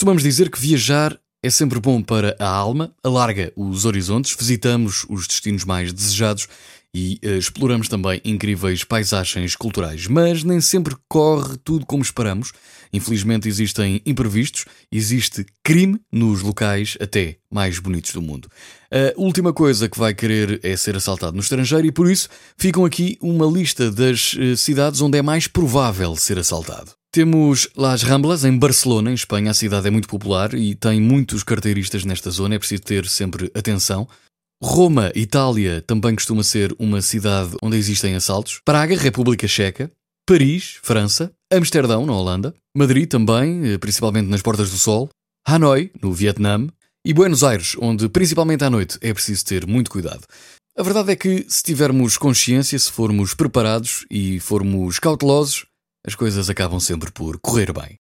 Costumamos dizer que viajar é sempre bom para a alma, alarga os horizontes, visitamos os destinos mais desejados e uh, exploramos também incríveis paisagens culturais. Mas nem sempre corre tudo como esperamos. Infelizmente existem imprevistos, existe crime nos locais até mais bonitos do mundo. A última coisa que vai querer é ser assaltado no estrangeiro e por isso ficam aqui uma lista das uh, cidades onde é mais provável ser assaltado. Temos Las Ramblas, em Barcelona, em Espanha. A cidade é muito popular e tem muitos carteiristas nesta zona, é preciso ter sempre atenção. Roma, Itália, também costuma ser uma cidade onde existem assaltos. Praga, República Checa. Paris, França. Amsterdão, na Holanda. Madrid também, eh, principalmente nas Portas do Sol. Hanoi, no Vietnã. E Buenos Aires, onde principalmente à noite é preciso ter muito cuidado. A verdade é que, se tivermos consciência, se formos preparados e formos cautelosos, as coisas acabam sempre por correr bem.